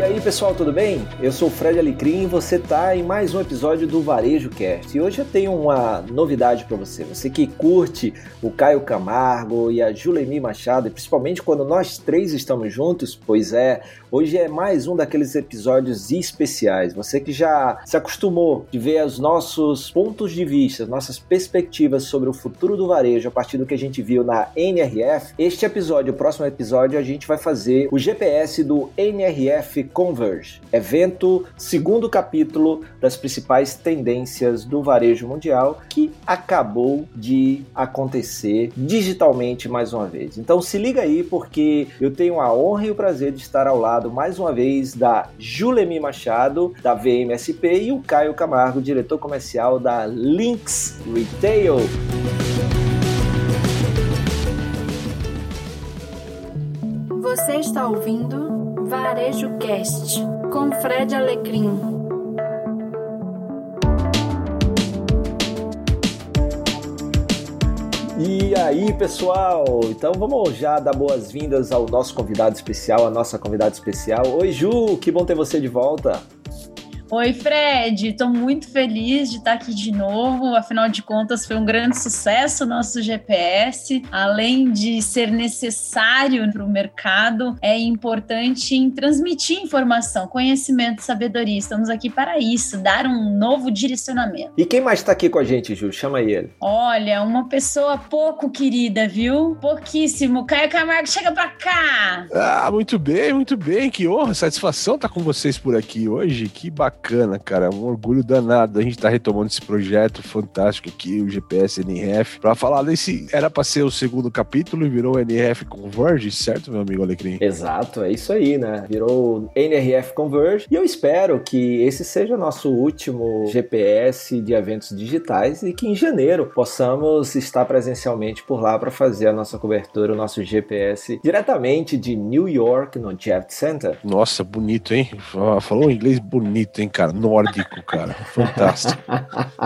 E aí, pessoal, tudo bem? Eu sou o Fred Alecrim e você está em mais um episódio do Varejo Cast. E hoje eu tenho uma novidade para você. Você que curte o Caio Camargo e a Julemi Machado, e principalmente quando nós três estamos juntos, pois é, hoje é mais um daqueles episódios especiais. Você que já se acostumou de ver os nossos pontos de vista, nossas perspectivas sobre o futuro do varejo a partir do que a gente viu na NRF, este episódio, o próximo episódio, a gente vai fazer o GPS do NRF Converge, evento segundo capítulo das principais tendências do varejo mundial que acabou de acontecer digitalmente mais uma vez. Então se liga aí porque eu tenho a honra e o prazer de estar ao lado mais uma vez da Julemi Machado da VMSP e o Caio Camargo, diretor comercial da Lynx Retail. Você está ouvindo Varejo Cast com Fred Alecrim. E aí, pessoal? Então vamos já dar boas-vindas ao nosso convidado especial, a nossa convidada especial. Oi, Ju, que bom ter você de volta. Oi, Fred, estou muito feliz de estar aqui de novo. Afinal de contas, foi um grande sucesso o nosso GPS. Além de ser necessário para o mercado, é importante em transmitir informação, conhecimento, sabedoria. Estamos aqui para isso, dar um novo direcionamento. E quem mais está aqui com a gente, Ju? Chama aí ele. Olha, uma pessoa pouco querida, viu? Pouquíssimo. Caio Camargo, chega para cá! Ah, muito bem, muito bem. Que honra, satisfação estar com vocês por aqui hoje. Que bacana bacana, cara. Um orgulho danado. A gente tá retomando esse projeto fantástico aqui, o GPS NRF, para falar desse. Era para ser o segundo capítulo e virou NRF Converge, certo, meu amigo Alecrim? Exato, é isso aí, né? Virou NRF Converge. E eu espero que esse seja o nosso último GPS de eventos digitais e que em janeiro possamos estar presencialmente por lá para fazer a nossa cobertura, o nosso GPS diretamente de New York, no Jet Center. Nossa, bonito, hein? Falou inglês bonito, hein? Cara? Nórdico, cara. Fantástico.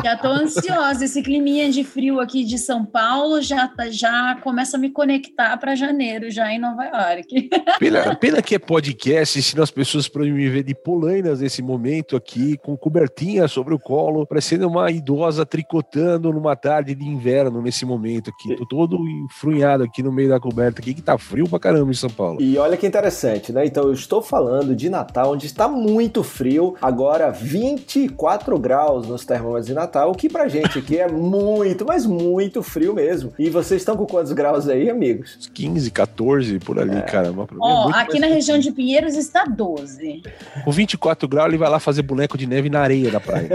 Já tô ansiosa. Esse climinha de frio aqui de São Paulo já, tá, já começa a me conectar para janeiro, já em Nova York. Pena, pena que é podcast, senão as pessoas podem me ver de polainas nesse momento aqui, com cobertinha sobre o colo, parecendo uma idosa tricotando numa tarde de inverno nesse momento aqui. Tô todo enfrunhado aqui no meio da coberta aqui, que tá frio pra caramba em São Paulo. E olha que interessante, né? Então eu estou falando de Natal, onde está muito frio. Agora agora 24 graus nos termômetros de Natal, o que pra gente aqui é muito, mas muito frio mesmo. E vocês estão com quantos graus aí, amigos? 15, 14 por ali, é. caramba. Ó, é aqui na região de Pinheiros está 12. Com 24 graus, ele vai lá fazer boneco de neve na areia da praia.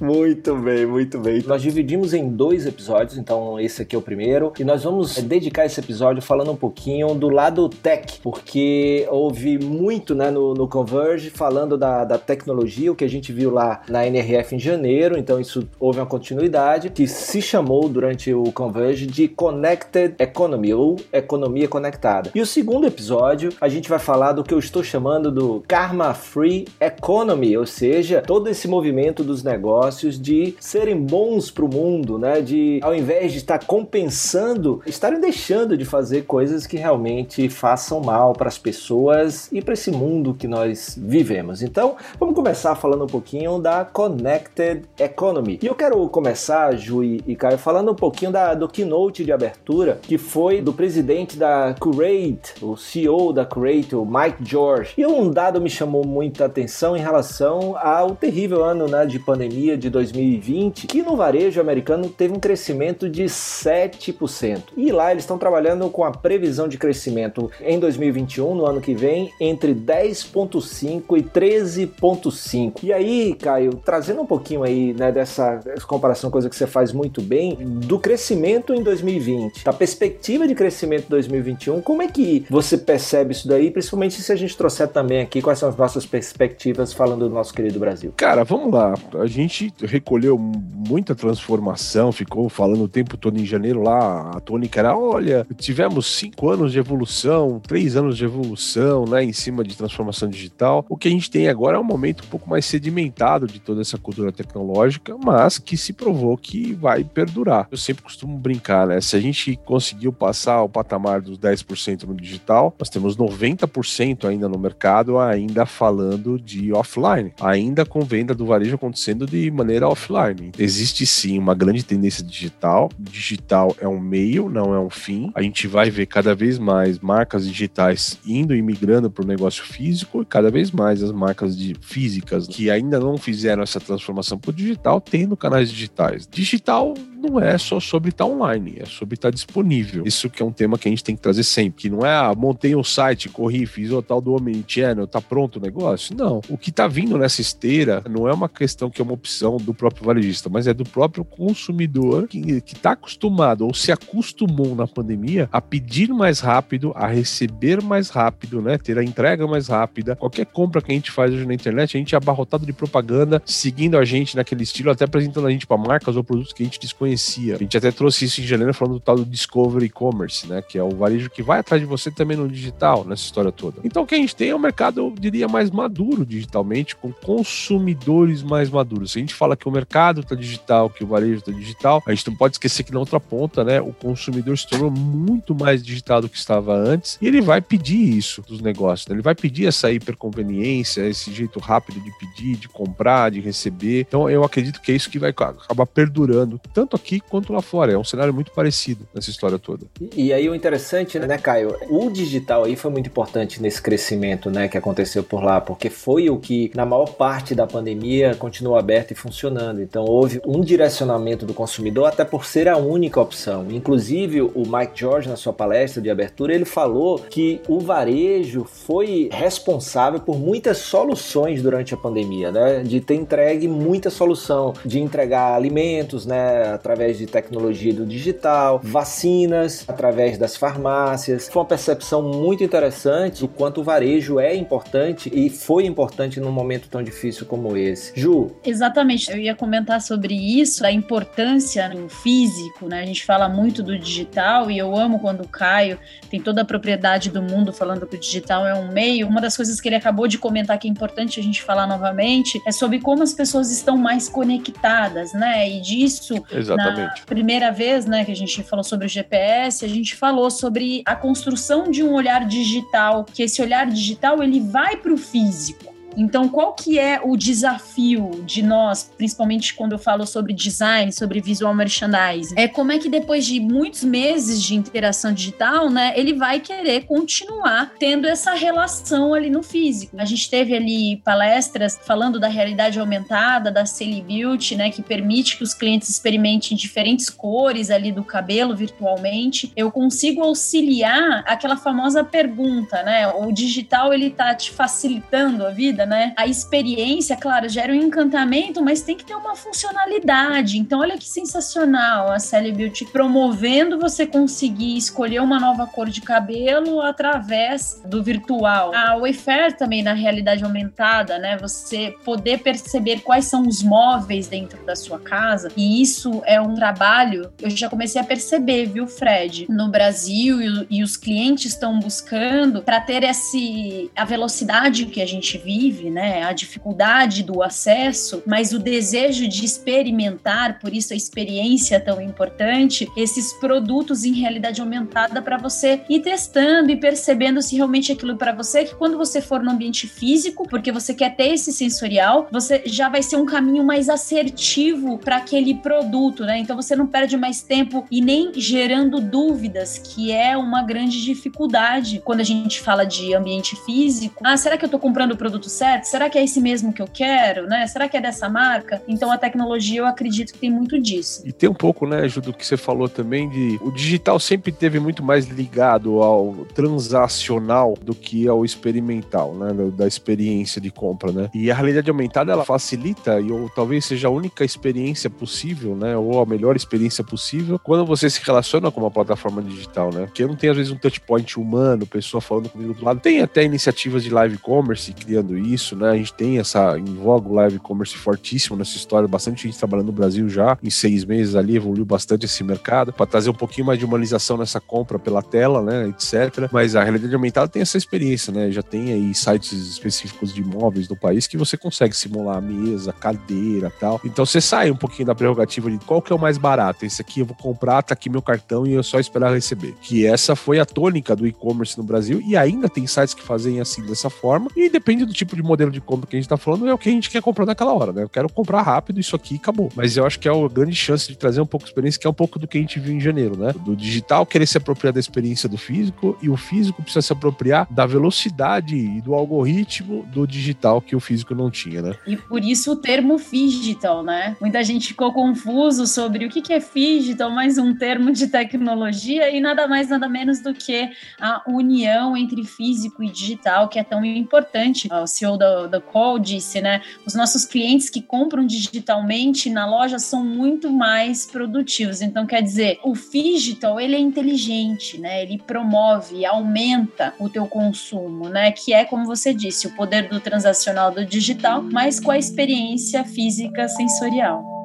muito bem, muito bem. Nós dividimos em dois episódios, então esse aqui é o primeiro, e nós vamos dedicar esse episódio falando um pouquinho do lado tech, porque houve muito, né, no no, Converge falando da, da tecnologia, o que a gente viu lá na NRF em janeiro, então isso houve uma continuidade, que se chamou durante o Converge de Connected Economy, ou Economia Conectada. E o segundo episódio, a gente vai falar do que eu estou chamando do Karma Free Economy, ou seja, todo esse movimento dos negócios de serem bons para o mundo, né? De ao invés de estar compensando, estarem deixando de fazer coisas que realmente façam mal para as pessoas e para esse mundo que nós vivemos. Então, vamos começar falando um pouquinho da Connected Economy. E eu quero começar, Ju e Caio, falando um pouquinho da, do keynote de abertura, que foi do presidente da Curate, o CEO da Curate, o Mike George. E um dado me chamou muita atenção em relação ao terrível ano né, de pandemia de 2020, que no varejo americano teve um crescimento de 7%. E lá eles estão trabalhando com a previsão de crescimento em 2021, no ano que vem, entre 10 10.5 e 13.5. E aí, Caio, trazendo um pouquinho aí, né, dessa comparação, coisa que você faz muito bem, do crescimento em 2020, da perspectiva de crescimento em 2021, como é que você percebe isso daí, principalmente se a gente trouxer também aqui quais são as nossas perspectivas falando do nosso querido Brasil? Cara, vamos lá. A gente recolheu muita transformação, ficou falando o tempo todo em janeiro lá, a tônica era, olha, tivemos cinco anos de evolução, três anos de evolução, né, em cima de transformação transformação digital. O que a gente tem agora é um momento um pouco mais sedimentado de toda essa cultura tecnológica, mas que se provou que vai perdurar. Eu sempre costumo brincar, né? Se a gente conseguiu passar o patamar dos 10% no digital, nós temos 90% ainda no mercado, ainda falando de offline, ainda com venda do varejo acontecendo de maneira offline. Existe sim uma grande tendência digital. Digital é um meio, não é um fim. A gente vai ver cada vez mais marcas digitais indo e migrando para o negócio físico e cada vez mais as marcas de físicas que ainda não fizeram essa transformação para o digital tendo canais digitais. Digital não é só sobre estar online, é sobre estar disponível. Isso que é um tema que a gente tem que trazer sempre, que não é, ah, montei um site, corri, fiz o tal do Omnichannel, tá pronto o negócio. Não. O que tá vindo nessa esteira não é uma questão que é uma opção do próprio varejista, mas é do próprio consumidor que, que tá acostumado ou se acostumou na pandemia a pedir mais rápido, a receber mais rápido, né? Ter a entrega mais rápida. Qualquer compra que a gente faz hoje na internet, a gente é abarrotado de propaganda, seguindo a gente naquele estilo, até apresentando a gente para marcas ou produtos que a gente desconhece conhecia. A gente até trouxe isso em janeiro falando do tal do Discovery Commerce, né? Que é o varejo que vai atrás de você também no digital, nessa história toda. Então o que a gente tem é um mercado, eu diria, mais maduro digitalmente, com consumidores mais maduros. Se a gente fala que o mercado está digital, que o varejo está digital, a gente não pode esquecer que na outra ponta, né? O consumidor se tornou muito mais digital do que estava antes e ele vai pedir isso dos negócios. Né? Ele vai pedir essa hiperconveniência, esse jeito rápido de pedir, de comprar, de receber. Então eu acredito que é isso que vai acabar perdurando, tanto aqui quanto lá fora. É um cenário muito parecido nessa história toda. E, e aí o interessante, né, Caio? O digital aí foi muito importante nesse crescimento, né, que aconteceu por lá, porque foi o que, na maior parte da pandemia, continuou aberto e funcionando. Então houve um direcionamento do consumidor, até por ser a única opção. Inclusive, o Mike George, na sua palestra de abertura, ele falou que o varejo foi responsável por muitas soluções durante a pandemia, né? De ter entregue muita solução, de entregar alimentos, né? Através de tecnologia do digital, vacinas através das farmácias. Foi uma percepção muito interessante do quanto o varejo é importante e foi importante num momento tão difícil como esse. Ju. Exatamente, eu ia comentar sobre isso, a importância do físico, né? A gente fala muito do digital e eu amo quando o Caio tem toda a propriedade do mundo falando que o digital é um meio. Uma das coisas que ele acabou de comentar que é importante a gente falar novamente é sobre como as pessoas estão mais conectadas, né? E disso Exatamente. Na primeira vez, né, que a gente falou sobre o GPS, a gente falou sobre a construção de um olhar digital, que esse olhar digital ele vai para o físico. Então, qual que é o desafio de nós, principalmente quando eu falo sobre design, sobre visual merchandising? É como é que depois de muitos meses de interação digital, né, ele vai querer continuar tendo essa relação ali no físico. A gente teve ali palestras falando da realidade aumentada, da Celi Beauty, né, que permite que os clientes experimentem diferentes cores ali do cabelo virtualmente. Eu consigo auxiliar aquela famosa pergunta, né? O digital ele tá te facilitando a vida, né? A experiência, claro, gera um encantamento, mas tem que ter uma funcionalidade. Então, olha que sensacional a Sally Beauty promovendo você conseguir escolher uma nova cor de cabelo através do virtual. A Wayfair também na realidade aumentada, né? Você poder perceber quais são os móveis dentro da sua casa. E isso é um trabalho, eu já comecei a perceber, viu, Fred? No Brasil e, e os clientes estão buscando para ter esse a velocidade que a gente vive né? A dificuldade do acesso, mas o desejo de experimentar, por isso a experiência é tão importante, esses produtos em realidade aumentada para você ir testando e percebendo se realmente aquilo é para você, que quando você for no ambiente físico, porque você quer ter esse sensorial, você já vai ser um caminho mais assertivo para aquele produto, né? Então você não perde mais tempo e nem gerando dúvidas, que é uma grande dificuldade quando a gente fala de ambiente físico. Ah, será que eu estou comprando o produto certo? Será que é esse mesmo que eu quero, né? Será que é dessa marca? Então a tecnologia eu acredito que tem muito disso. E tem um pouco, né, Ju, do que você falou também de o digital sempre teve muito mais ligado ao transacional do que ao experimental, né, da experiência de compra, né? E a realidade aumentada ela facilita e ou talvez seja a única experiência possível, né, ou a melhor experiência possível quando você se relaciona com uma plataforma digital, né? Porque não tem às vezes um touch point humano, pessoa falando comigo do lado. Tem até iniciativas de live commerce criando isso, né? A gente tem essa em voga live commerce fortíssimo nessa história, bastante gente trabalhando no Brasil já, em seis meses ali, evoluiu bastante esse mercado, para trazer um pouquinho mais de humanização nessa compra pela tela, né, etc. Mas a realidade aumentada tem essa experiência, né? Já tem aí sites específicos de imóveis do país que você consegue simular a mesa, cadeira tal. Então você sai um pouquinho da prerrogativa de qual que é o mais barato. Esse aqui eu vou comprar, tá aqui meu cartão e eu só esperar receber. Que essa foi a tônica do e-commerce no Brasil e ainda tem sites que fazem assim dessa forma. E depende do tipo de modelo de compra que a gente tá falando, é o que a gente quer comprar naquela hora, né? Eu quero comprar rápido isso aqui acabou. Mas eu acho que é uma grande chance de trazer um pouco de experiência, que é um pouco do que a gente viu em janeiro, né? Do digital querer se apropriar da experiência do físico e o físico precisa se apropriar da velocidade e do algoritmo do digital que o físico não tinha, né? E por isso o termo digital, né? Muita gente ficou confuso sobre o que é digital, mais um termo de tecnologia e nada mais, nada menos do que a união entre físico e digital, que é tão importante. O CEO da, da Call disse, né? Os nossos clientes que compram digitalmente na loja são muito mais produtivos. Então, quer dizer, o digital, ele é inteligente, né? Ele promove, aumenta o teu consumo, né? Que é, como você disse, o poder do transacional do digital, mas com a experiência física sensorial.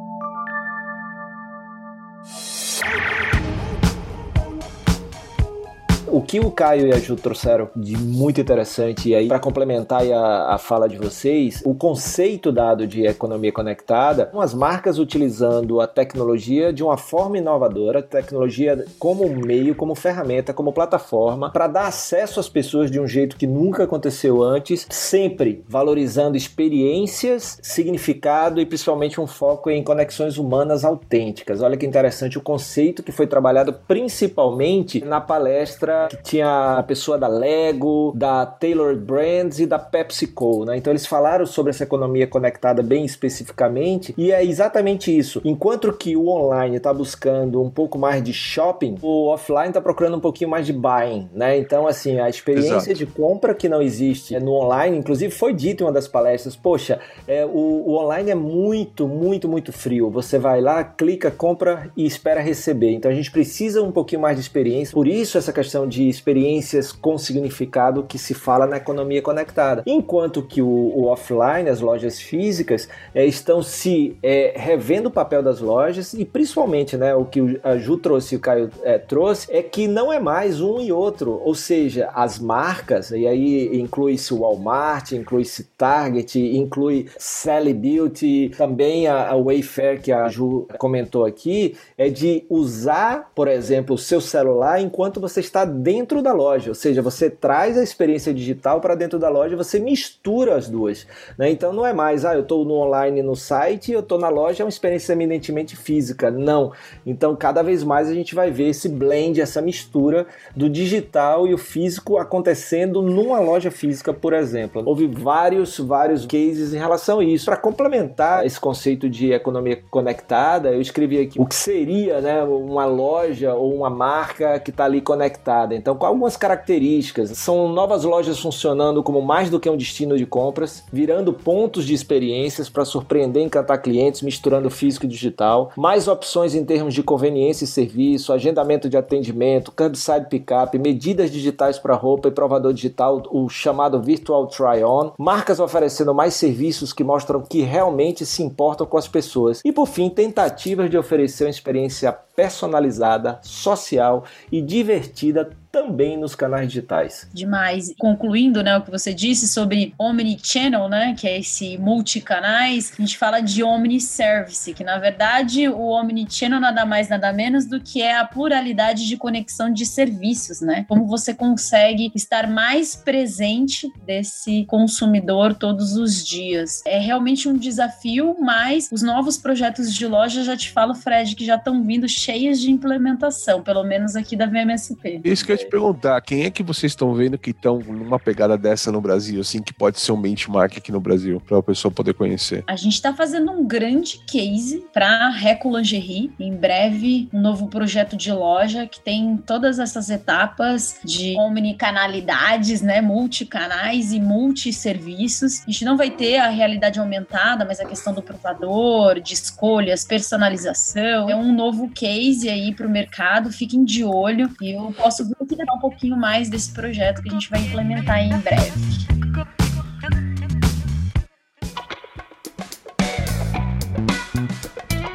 O que o Caio e a Ju trouxeram de muito interessante, e aí, para complementar a, a fala de vocês, o conceito dado de economia conectada, as marcas utilizando a tecnologia de uma forma inovadora, tecnologia como meio, como ferramenta, como plataforma, para dar acesso às pessoas de um jeito que nunca aconteceu antes, sempre valorizando experiências, significado e principalmente um foco em conexões humanas autênticas. Olha que interessante o conceito que foi trabalhado principalmente na palestra que tinha a pessoa da Lego, da Taylor Brands e da PepsiCo, né? Então eles falaram sobre essa economia conectada bem especificamente e é exatamente isso. Enquanto que o online está buscando um pouco mais de shopping, o offline está procurando um pouquinho mais de buying, né? Então assim, a experiência Exato. de compra que não existe no online, inclusive foi dito em uma das palestras, poxa, é, o, o online é muito, muito, muito frio. Você vai lá, clica, compra e espera receber. Então a gente precisa um pouquinho mais de experiência. Por isso essa questão de experiências com significado que se fala na economia conectada. Enquanto que o, o offline, as lojas físicas, é, estão se é, revendo o papel das lojas e principalmente né, o que a Ju trouxe e o Caio é, trouxe é que não é mais um e outro, ou seja, as marcas, e aí inclui-se o Walmart, inclui-se Target, inclui Sally Beauty, também a, a Wayfair que a Ju comentou aqui, é de usar, por exemplo, o seu celular enquanto você está dentro da loja, ou seja, você traz a experiência digital para dentro da loja, você mistura as duas. Né? Então não é mais, ah, eu estou no online no site, eu estou na loja, é uma experiência eminentemente física. Não. Então cada vez mais a gente vai ver esse blend, essa mistura do digital e o físico acontecendo numa loja física, por exemplo. Houve vários, vários cases em relação a isso. Para complementar esse conceito de economia conectada, eu escrevi aqui o que seria né, uma loja ou uma marca que está ali conectada então, com algumas características, são novas lojas funcionando como mais do que um destino de compras, virando pontos de experiências para surpreender e encantar clientes, misturando físico e digital, mais opções em termos de conveniência e serviço, agendamento de atendimento, curbside pickup, medidas digitais para roupa e provador digital, o chamado Virtual Try-On, marcas oferecendo mais serviços que mostram que realmente se importam com as pessoas. E, por fim, tentativas de oferecer uma experiência personalizada, social e divertida episode. Também nos canais digitais. Demais. Concluindo, né, o que você disse sobre omnichannel, né, que é esse multicanais, a gente fala de omniservice, que na verdade o omnichannel nada mais nada menos do que é a pluralidade de conexão de serviços, né? Como você consegue estar mais presente desse consumidor todos os dias. É realmente um desafio, mas os novos projetos de loja já te falo, Fred, que já estão vindo cheios de implementação, pelo menos aqui da VMSP. Isso que eu te perguntar, quem é que vocês estão vendo que estão numa pegada dessa no Brasil, assim, que pode ser um benchmark aqui no Brasil, para a pessoa poder conhecer? A gente está fazendo um grande case para Reco Lingerie. Em breve, um novo projeto de loja que tem todas essas etapas de omnicanalidades, né, multicanais e multisserviços. A gente não vai ter a realidade aumentada, mas a questão do provador, de escolhas, personalização. É um novo case aí para o mercado. Fiquem de olho. E eu posso considerar um pouquinho mais desse projeto que a gente vai implementar em breve.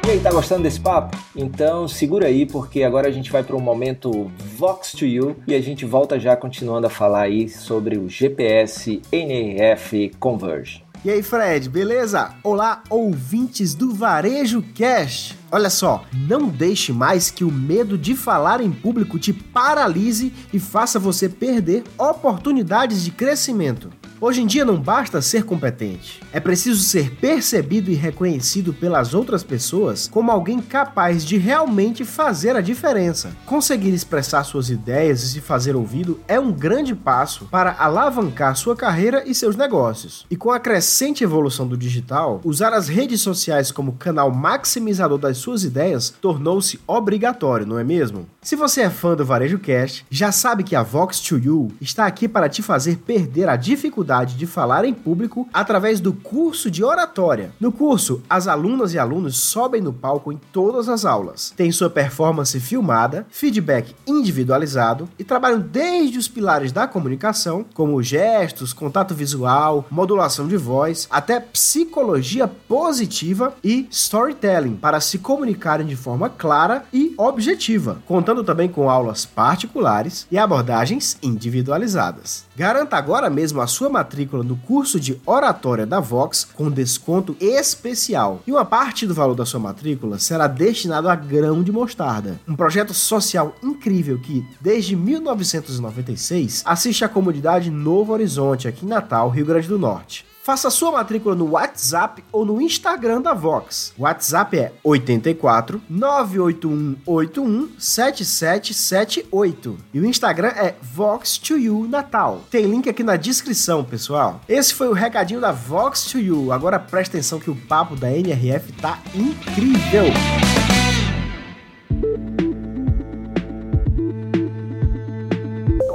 E aí, tá gostando desse papo? Então segura aí, porque agora a gente vai para um momento Vox to You e a gente volta já continuando a falar aí sobre o GPS NRF Converge. E aí, Fred, beleza? Olá, ouvintes do Varejo Cast. Olha só, não deixe mais que o medo de falar em público te paralise e faça você perder oportunidades de crescimento. Hoje em dia não basta ser competente, é preciso ser percebido e reconhecido pelas outras pessoas como alguém capaz de realmente fazer a diferença. Conseguir expressar suas ideias e se fazer ouvido é um grande passo para alavancar sua carreira e seus negócios. E com a crescente evolução do digital, usar as redes sociais como canal maximizador das suas ideias tornou-se obrigatório, não é mesmo? Se você é fã do Varejo Cast, já sabe que a Vox 2 You está aqui para te fazer perder a dificuldade dificuldade de falar em público através do curso de oratória. No curso, as alunas e alunos sobem no palco em todas as aulas, têm sua performance filmada, feedback individualizado e trabalham desde os pilares da comunicação, como gestos, contato visual, modulação de voz, até psicologia positiva e storytelling para se comunicarem de forma clara e objetiva, contando também com aulas particulares e abordagens individualizadas. Garanta agora mesmo a sua matrícula no curso de oratória da Vox com desconto especial. E uma parte do valor da sua matrícula será destinado a grão de mostarda, um projeto social incrível que, desde 1996, assiste à comunidade Novo Horizonte, aqui em Natal, Rio Grande do Norte. Faça sua matrícula no WhatsApp ou no Instagram da Vox. O WhatsApp é 84 98181 7778 e o Instagram é Vox2You Natal. Tem link aqui na descrição, pessoal. Esse foi o recadinho da Vox2You. Agora presta atenção que o papo da NRF tá incrível.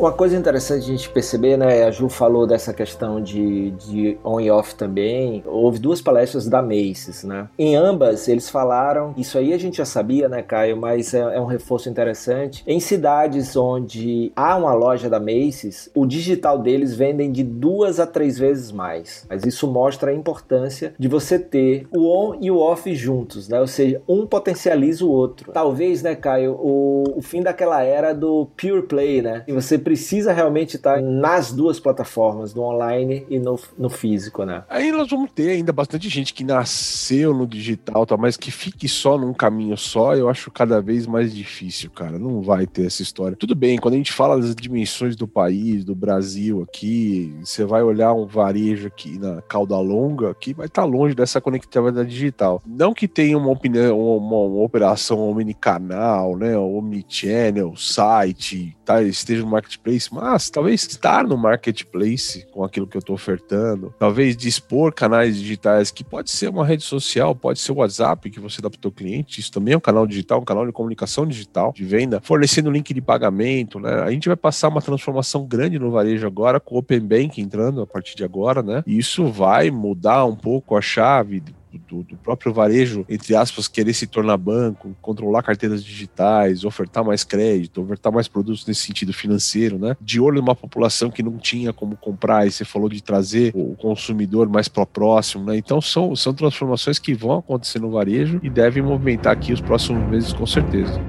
Uma coisa interessante a gente perceber, né? A Ju falou dessa questão de, de on e off também. Houve duas palestras da Macy's, né? Em ambas, eles falaram, isso aí a gente já sabia, né, Caio? Mas é, é um reforço interessante. Em cidades onde há uma loja da Macy's, o digital deles vendem de duas a três vezes mais. Mas isso mostra a importância de você ter o on e o off juntos, né? Ou seja, um potencializa o outro. Talvez, né, Caio, o, o fim daquela era do pure play, né? E você precisa realmente estar nas duas plataformas, no online e no, no físico, né? Aí nós vamos ter ainda bastante gente que nasceu no digital, tá, mas que fique só num caminho só, eu acho cada vez mais difícil, cara. Não vai ter essa história. Tudo bem, quando a gente fala das dimensões do país, do Brasil aqui, você vai olhar um varejo aqui na cauda longa, aqui vai estar tá longe dessa conectividade digital. Não que tenha uma opinião, uma, uma operação omnicanal, né, omnichannel, site, tá, esteja no marketplace marketplace, mas talvez estar no marketplace com aquilo que eu estou ofertando, talvez dispor canais digitais, que pode ser uma rede social, pode ser o WhatsApp que você dá para o teu cliente, isso também é um canal digital, um canal de comunicação digital, de venda, fornecendo link de pagamento, né? A gente vai passar uma transformação grande no varejo agora, com o Open Bank entrando a partir de agora, né? E isso vai mudar um pouco a chave do, do, próprio varejo, entre aspas, querer se tornar banco, controlar carteiras digitais, ofertar mais crédito, ofertar mais produtos nesse sentido financeiro, né? De olho numa população que não tinha como comprar, e você falou de trazer o consumidor mais para próximo, né? Então são, são transformações que vão acontecer no varejo e devem movimentar aqui os próximos meses com certeza.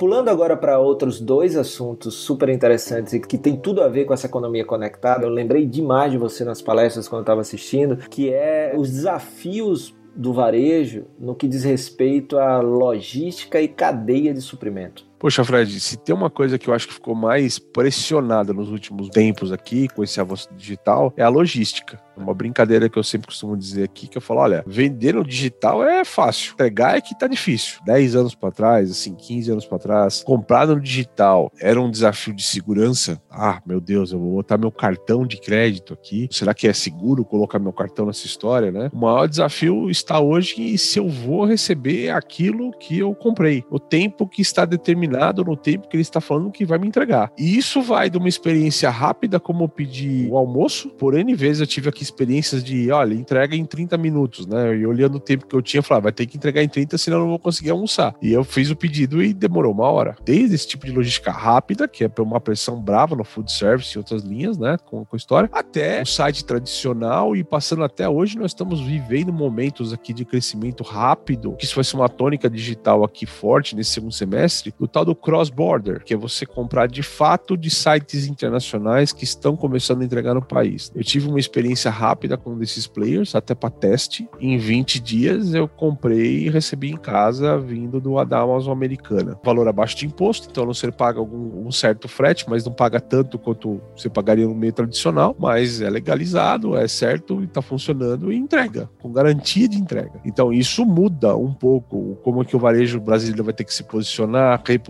Pulando agora para outros dois assuntos super interessantes e que tem tudo a ver com essa economia conectada, eu lembrei demais de você nas palestras quando eu estava assistindo, que é os desafios do varejo no que diz respeito à logística e cadeia de suprimento. Poxa, Fred, se tem uma coisa que eu acho que ficou mais pressionada nos últimos tempos aqui, com esse avanço digital, é a logística. Uma brincadeira que eu sempre costumo dizer aqui, que eu falo, olha, vender no digital é fácil, entregar é que tá difícil. 10 anos para trás, assim, 15 anos para trás, comprar no digital era um desafio de segurança. Ah, meu Deus, eu vou botar meu cartão de crédito aqui. Será que é seguro colocar meu cartão nessa história, né? O maior desafio está hoje em se eu vou receber aquilo que eu comprei, o tempo que está determinado determinado no tempo que ele está falando que vai me entregar. E isso vai de uma experiência rápida, como pedir o almoço. Por N vezes eu tive aqui experiências de, olha, entrega em 30 minutos, né? E olhando o tempo que eu tinha, eu falava, vai ter que entregar em 30, senão eu não vou conseguir almoçar. E eu fiz o pedido e demorou uma hora. Desde esse tipo de logística rápida, que é uma pressão brava no food service e outras linhas, né? Com, com a história, até o site tradicional e passando até hoje, nós estamos vivendo momentos aqui de crescimento rápido, que isso vai ser uma tônica digital aqui forte nesse segundo semestre, o tal do cross-border, que é você comprar de fato de sites internacionais que estão começando a entregar no país. Eu tive uma experiência rápida com um desses players, até para teste. Em 20 dias eu comprei e recebi em casa vindo do da Amazon americana. Valor abaixo de imposto, então você paga algum, um certo frete, mas não paga tanto quanto você pagaria no meio tradicional, mas é legalizado, é certo e está funcionando e entrega, com garantia de entrega. Então isso muda um pouco como é que o varejo brasileiro vai ter que se posicionar, reposicionar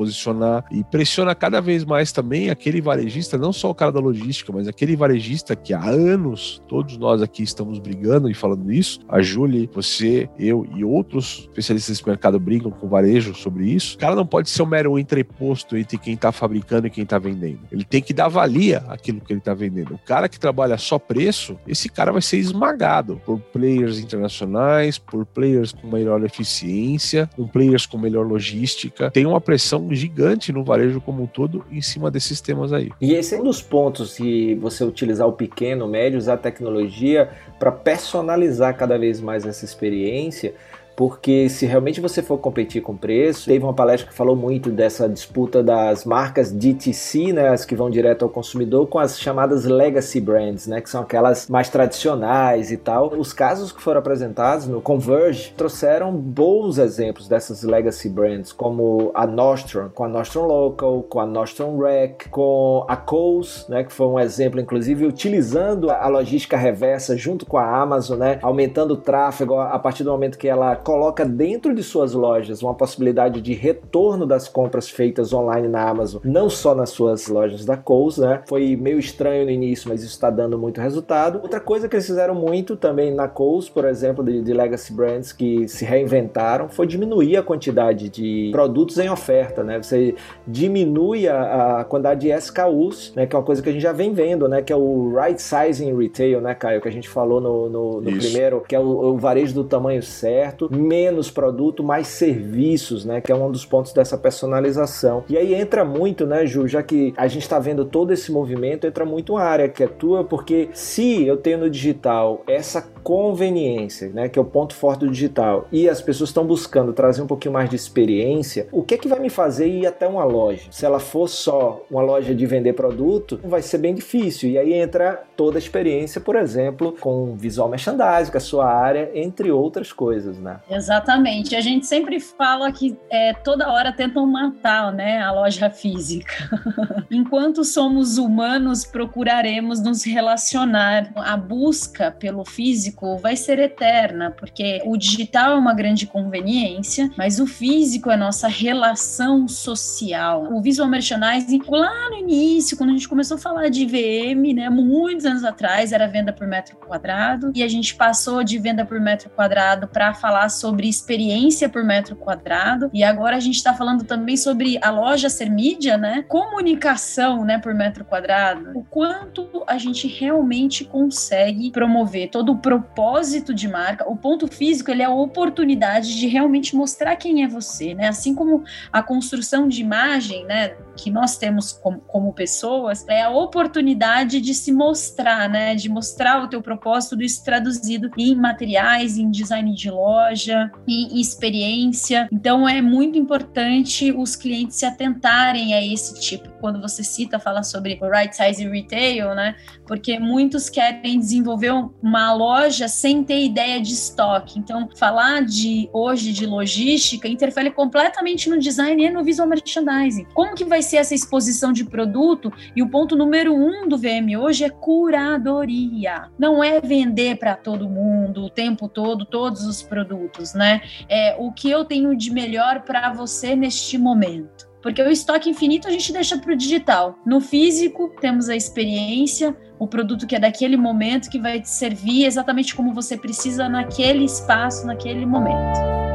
e pressiona cada vez mais também aquele varejista, não só o cara da logística, mas aquele varejista que há anos todos nós aqui estamos brigando e falando isso. A Julie, você, eu e outros especialistas desse mercado brigam com o varejo sobre isso. O cara não pode ser um mero entreposto entre quem está fabricando e quem está vendendo. Ele tem que dar valia àquilo que ele está vendendo. O cara que trabalha só preço, esse cara vai ser esmagado por players internacionais, por players com melhor eficiência, com players com melhor logística. Tem uma pressão gigante no varejo como um todo em cima desses temas aí. E esse é um dos pontos de você utilizar o pequeno, o médio, usar a tecnologia para personalizar cada vez mais essa experiência porque se realmente você for competir com preço, teve uma palestra que falou muito dessa disputa das marcas DTC, né, as que vão direto ao consumidor, com as chamadas legacy brands, né, que são aquelas mais tradicionais e tal. Os casos que foram apresentados no Converge trouxeram bons exemplos dessas legacy brands, como a Nostrum, com a Nostrum Local, com a Nostrum Rec, com a Coles, né, que foi um exemplo, inclusive, utilizando a logística reversa junto com a Amazon, né, aumentando o tráfego a partir do momento que ela coloca dentro de suas lojas uma possibilidade de retorno das compras feitas online na Amazon, não só nas suas lojas da Kohl's, né? Foi meio estranho no início, mas isso está dando muito resultado. Outra coisa que eles fizeram muito também na Kohl's, por exemplo, de, de legacy brands que se reinventaram, foi diminuir a quantidade de produtos em oferta, né? Você diminui a, a quantidade de SKUs, né? Que é uma coisa que a gente já vem vendo, né? Que é o right sizing retail, né, Caio? Que a gente falou no, no, no primeiro, que é o, o varejo do tamanho certo menos produto, mais serviços, né? Que é um dos pontos dessa personalização. E aí entra muito, né, Ju, já que a gente está vendo todo esse movimento, entra muito uma área que é tua, porque se eu tenho no digital essa conveniência, né, que é o ponto forte do digital, e as pessoas estão buscando trazer um pouquinho mais de experiência, o que é que vai me fazer ir até uma loja? Se ela for só uma loja de vender produto, vai ser bem difícil. E aí entra toda a experiência, por exemplo, com visual merchandising, a sua área, entre outras coisas, né? Exatamente. A gente sempre fala que é, toda hora tentam matar né, a loja física. Enquanto somos humanos, procuraremos nos relacionar. A busca pelo físico vai ser eterna, porque o digital é uma grande conveniência, mas o físico é nossa relação social. O visual merchandising, lá no início, quando a gente começou a falar de VM, né, muitos anos atrás, era venda por metro quadrado, e a gente passou de venda por metro quadrado para falar sobre experiência por metro quadrado e agora a gente está falando também sobre a loja ser mídia, né? Comunicação, né, por metro quadrado. O quanto a gente realmente consegue promover todo o propósito de marca. O ponto físico ele é a oportunidade de realmente mostrar quem é você, né? Assim como a construção de imagem, né, que nós temos como, como pessoas, é a oportunidade de se mostrar, né? De mostrar o teu propósito, isso traduzido em materiais, em design de loja loja e experiência. Então é muito importante os clientes se atentarem a esse tipo. Quando você cita, fala sobre o right size retail, né? Porque muitos querem desenvolver uma loja sem ter ideia de estoque. Então, falar de hoje de logística interfere completamente no design e no visual merchandising. Como que vai ser essa exposição de produto? E o ponto número um do VM hoje é curadoria. Não é vender para todo mundo o tempo todo todos os produtos né? É, o que eu tenho de melhor para você neste momento. Porque o estoque infinito a gente deixa para o digital. No físico, temos a experiência, o produto que é daquele momento, que vai te servir exatamente como você precisa naquele espaço, naquele momento.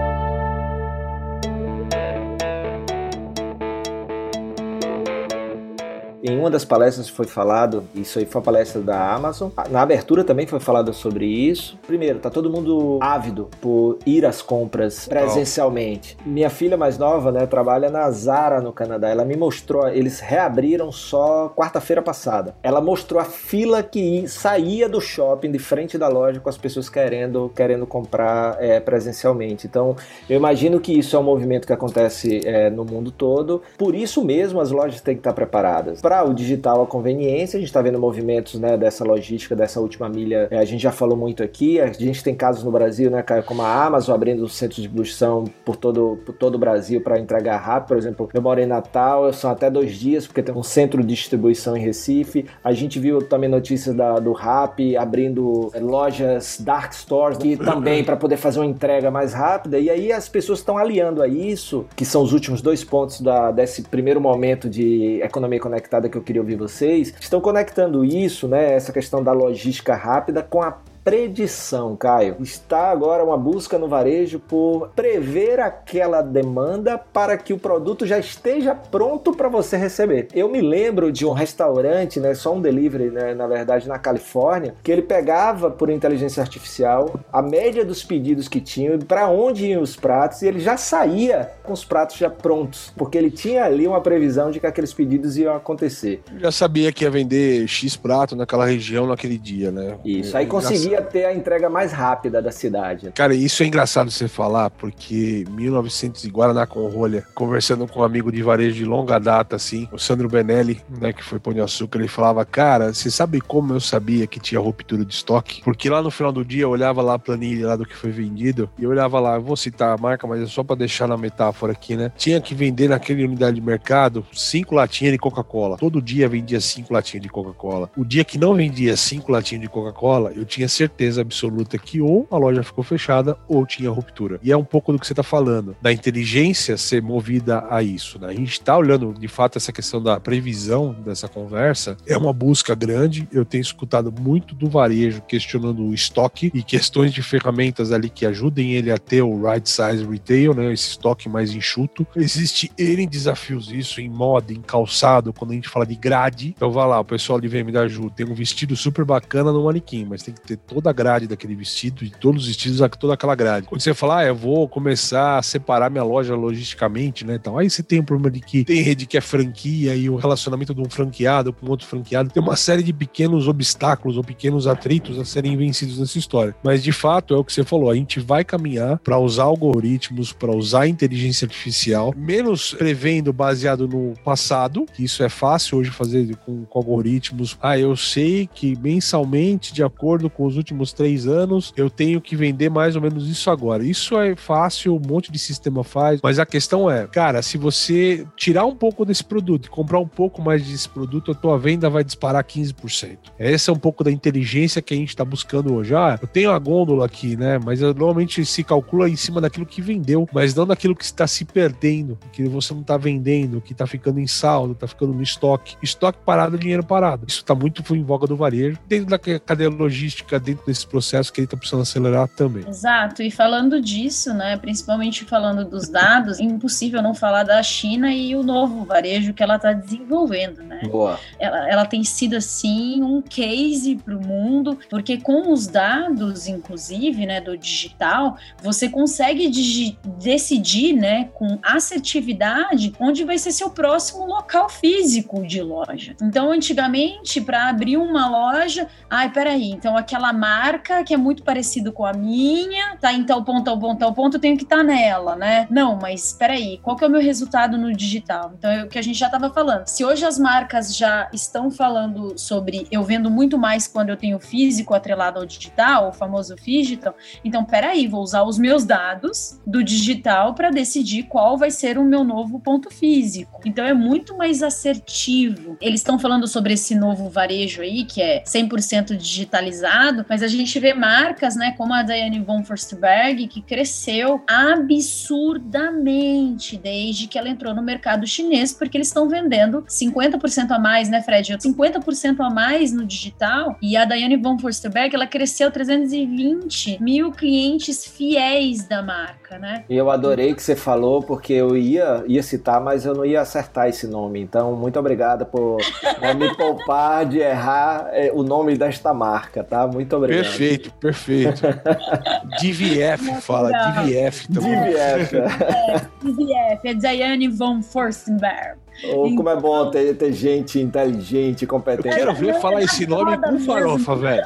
Em uma das palestras foi falado, isso aí foi a palestra da Amazon. Na abertura também foi falado sobre isso. Primeiro, tá todo mundo ávido por ir às compras presencialmente. Minha filha mais nova, né, trabalha na Zara no Canadá. Ela me mostrou, eles reabriram só quarta-feira passada. Ela mostrou a fila que saía do shopping de frente da loja com as pessoas querendo querendo comprar é, presencialmente. Então, eu imagino que isso é um movimento que acontece é, no mundo todo. Por isso mesmo, as lojas têm que estar preparadas. Para o digital, a conveniência, a gente está vendo movimentos né, dessa logística, dessa última milha. É, a gente já falou muito aqui. A gente tem casos no Brasil, né, como a Amazon abrindo centros de distribuição por todo, por todo o Brasil para entregar rápido. Por exemplo, eu moro em Natal, são até dois dias, porque tem um centro de distribuição em Recife. A gente viu também notícias da, do Rap abrindo é, lojas dark stores, também para poder fazer uma entrega mais rápida. E aí as pessoas estão aliando a isso, que são os últimos dois pontos da, desse primeiro momento de economia conectada que eu queria ouvir vocês, estão conectando isso, né, essa questão da logística rápida com a predição, Caio. Está agora uma busca no varejo por prever aquela demanda para que o produto já esteja pronto para você receber. Eu me lembro de um restaurante, né, só um delivery, né, na verdade, na Califórnia, que ele pegava por inteligência artificial a média dos pedidos que tinham, para onde iam os pratos, e ele já saía com os pratos já prontos, porque ele tinha ali uma previsão de que aqueles pedidos iam acontecer. Já sabia que ia vender X prato naquela região naquele dia, né? Isso, aí conseguia ter a entrega mais rápida da cidade. Cara, isso é engraçado você falar, porque 1900 e Guaraná com rolha, conversando com um amigo de varejo de longa data, assim, o Sandro Benelli, né, que foi Pão de Açúcar, ele falava, cara, você sabe como eu sabia que tinha ruptura de estoque? Porque lá no final do dia eu olhava lá a planilha lá do que foi vendido, e eu olhava lá, eu vou citar a marca, mas é só para deixar na metáfora aqui, né? Tinha que vender naquele unidade de mercado cinco latinhas de Coca-Cola. Todo dia vendia cinco latinhas de Coca-Cola. O dia que não vendia cinco latinhas de Coca-Cola, eu tinha certeza absoluta que ou a loja ficou fechada ou tinha ruptura. E é um pouco do que você está falando, da inteligência ser movida a isso. Né? A gente está olhando, de fato, essa questão da previsão dessa conversa, é uma busca grande. Eu tenho escutado muito do varejo questionando o estoque e questões de ferramentas ali que ajudem ele a ter o right size retail, né? esse estoque mais enxuto. Existe N desafios isso em moda, em calçado, quando a gente fala de grade. Então vai lá, o pessoal de VM da Ju tem um vestido super bacana no manequim, mas tem que ter toda a grade daquele vestido, de todos os vestidos, toda aquela grade. Quando você fala, ah, eu vou começar a separar minha loja logisticamente, né? Então, aí você tem o problema de que tem rede que é franquia e o relacionamento de um franqueado com outro franqueado. Tem uma série de pequenos obstáculos ou pequenos atritos a serem vencidos nessa história. Mas de fato, é o que você falou, a gente vai caminhar para usar algoritmos, para usar inteligência artificial, menos prevendo baseado no passado, que isso é fácil hoje fazer com, com algoritmos. Ah, eu sei que mensalmente, de acordo com os três anos, eu tenho que vender mais ou menos isso agora. Isso é fácil, um monte de sistema faz, mas a questão é, cara, se você tirar um pouco desse produto e comprar um pouco mais desse produto, a tua venda vai disparar 15%. Essa é um pouco da inteligência que a gente está buscando hoje. Ah, eu tenho a gôndola aqui, né? Mas normalmente se calcula em cima daquilo que vendeu, mas não daquilo que está se perdendo, que você não está vendendo, que está ficando em saldo, está ficando no estoque. Estoque parado é dinheiro parado. Isso está muito em voga do varejo. Dentro da cadeia logística, dentro desse processo que ele está precisando acelerar também. Exato, e falando disso, né, principalmente falando dos dados, é impossível não falar da China e o novo varejo que ela está desenvolvendo, né? Boa. Ela, ela tem sido, assim, um case para o mundo, porque com os dados, inclusive, né, do digital, você consegue decidir, né, com assertividade, onde vai ser seu próximo local físico de loja. Então, antigamente, para abrir uma loja, ai, peraí, então aquela marca que é muito parecido com a minha, tá em tal ponto, tal ponto, tal ponto, eu tenho que estar tá nela, né? Não, mas peraí, qual que é o meu resultado no digital? Então é o que a gente já estava falando. Se hoje as marcas já estão falando sobre eu vendo muito mais quando eu tenho físico atrelado ao digital, o famoso digital, então peraí, vou usar os meus dados do digital para decidir qual vai ser o meu novo ponto físico. Então é muito mais assertivo. Eles estão falando sobre esse novo varejo aí, que é 100% digitalizado, mas a gente vê marcas, né, como a Diane von Furstenberg, que cresceu absurdamente desde que ela entrou no mercado chinês, porque eles estão vendendo 50% a mais, né, Fred? 50% a mais no digital. E a Diane von Furstenberg, ela cresceu 320 mil clientes fiéis da marca, né? E eu adorei que você falou, porque eu ia, ia citar, mas eu não ia acertar esse nome. Então, muito obrigado por né, me poupar de errar é, o nome desta marca, tá? Muito obrigado. Perfeito, perfeito. DVF, fala, DVF também. DVF. É, DVF, é Diane von Furstenberg. Oh, como é bom ter, ter gente inteligente, competente. Eu quero ver falar esse nome com farofa, velho.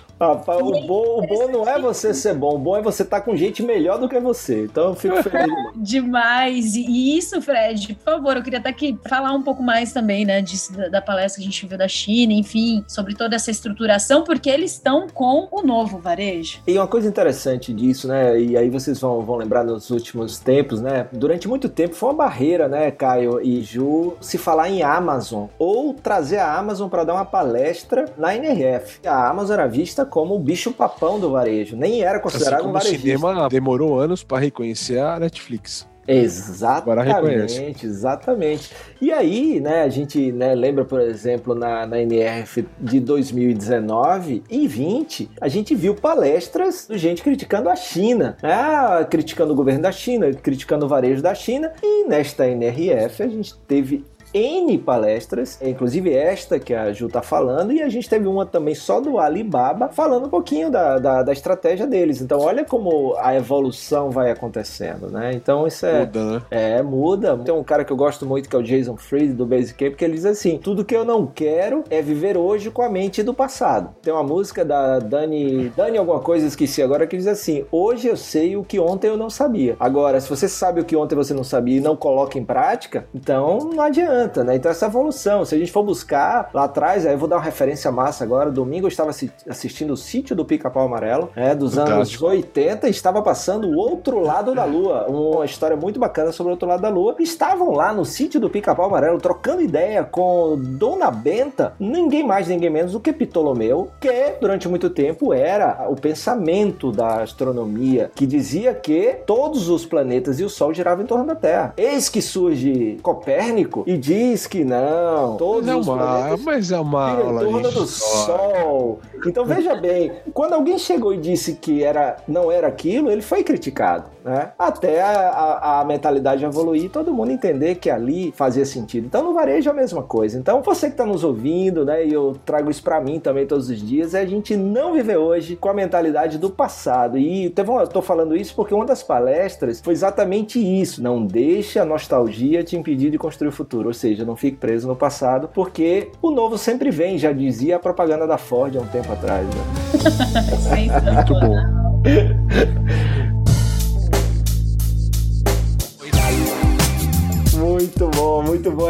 O bom, o bom não é você ser bom, o bom é você estar tá com gente melhor do que você. Então eu fico feliz. Demais. E isso, Fred, por favor, eu queria estar aqui falar um pouco mais também, né, disso, da, da palestra que a gente viu da China, enfim, sobre toda essa estruturação, porque eles estão com o novo varejo. E uma coisa interessante disso, né, e aí vocês vão, vão lembrar nos últimos tempos, né, durante muito tempo foi uma barreira, né, Caio e Ju, se falar em Amazon ou trazer a Amazon para dar uma palestra na NRF. A Amazon era vista como o bicho papão do varejo, nem era considerado assim um varejista. O cinema demorou anos para reconhecer a Netflix. Exatamente, exatamente. E aí, né, a gente né, lembra, por exemplo, na, na NRF de 2019 e 20, a gente viu palestras de gente criticando a China, né, criticando o governo da China, criticando o varejo da China, e nesta NRF a gente teve N palestras, inclusive esta que a Ju tá falando, e a gente teve uma também só do Alibaba, falando um pouquinho da, da, da estratégia deles. Então, olha como a evolução vai acontecendo, né? Então, isso é. Muda, né? É, muda. Tem um cara que eu gosto muito que é o Jason Fried do Basecamp, que ele diz assim: tudo que eu não quero é viver hoje com a mente do passado. Tem uma música da Dani, Dani alguma coisa, esqueci agora, que diz assim: hoje eu sei o que ontem eu não sabia. Agora, se você sabe o que ontem você não sabia e não coloca em prática, então não adianta adianta, né? Então essa evolução, se a gente for buscar lá atrás, aí eu vou dar uma referência massa agora, domingo eu estava assistindo o Sítio do Pica-Pau Amarelo, é, dos Fantástico. anos 80, e estava passando o outro lado da lua, uma história muito bacana sobre o outro lado da lua. Estavam lá no Sítio do Pica-Pau Amarelo trocando ideia com Dona Benta, ninguém mais, ninguém menos do que Ptolomeu, que durante muito tempo era o pensamento da astronomia, que dizia que todos os planetas e o Sol giravam em torno da Terra. Eis que surge Copérnico e diz diz que não. Todos mas é uma, planetas mas é uma aula em torno do Sol. Então veja bem, quando alguém chegou e disse que era, não era aquilo, ele foi criticado, né? Até a, a, a mentalidade evoluir, todo mundo entender que ali fazia sentido. Então no varejo é a mesma coisa. Então você que está nos ouvindo, né? E eu trago isso para mim também todos os dias, é a gente não viver hoje com a mentalidade do passado. E teve uma, eu tô falando isso porque uma das palestras foi exatamente isso. Não deixe a nostalgia te impedir de construir o futuro. Ou seja, não fique preso no passado, porque o novo sempre vem, já dizia a propaganda da Ford há um tempo atrás. Né? Muito bom.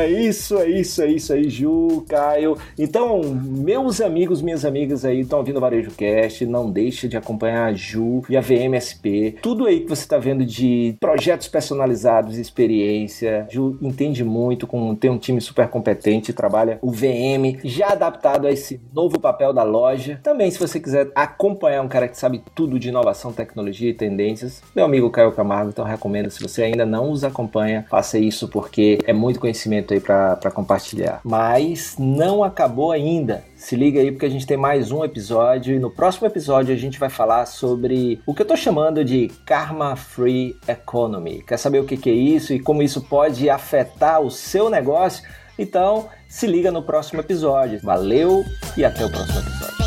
É isso, é isso, é isso aí, Ju, Caio. Então, meus amigos, minhas amigas aí estão ouvindo o Varejo Cast, não deixe de acompanhar a Ju e a VMSP. Tudo aí que você está vendo de projetos personalizados, experiência. Ju entende muito, com, tem um time super competente, trabalha o VM, já adaptado a esse novo papel da loja. Também, se você quiser acompanhar um cara que sabe tudo de inovação, tecnologia e tendências, meu amigo Caio Camargo, então recomendo, se você ainda não os acompanha, faça isso porque é muito conhecimento aí para compartilhar. Mas não acabou ainda. Se liga aí porque a gente tem mais um episódio e no próximo episódio a gente vai falar sobre o que eu tô chamando de Karma Free Economy. Quer saber o que, que é isso e como isso pode afetar o seu negócio? Então se liga no próximo episódio. Valeu e até o próximo episódio.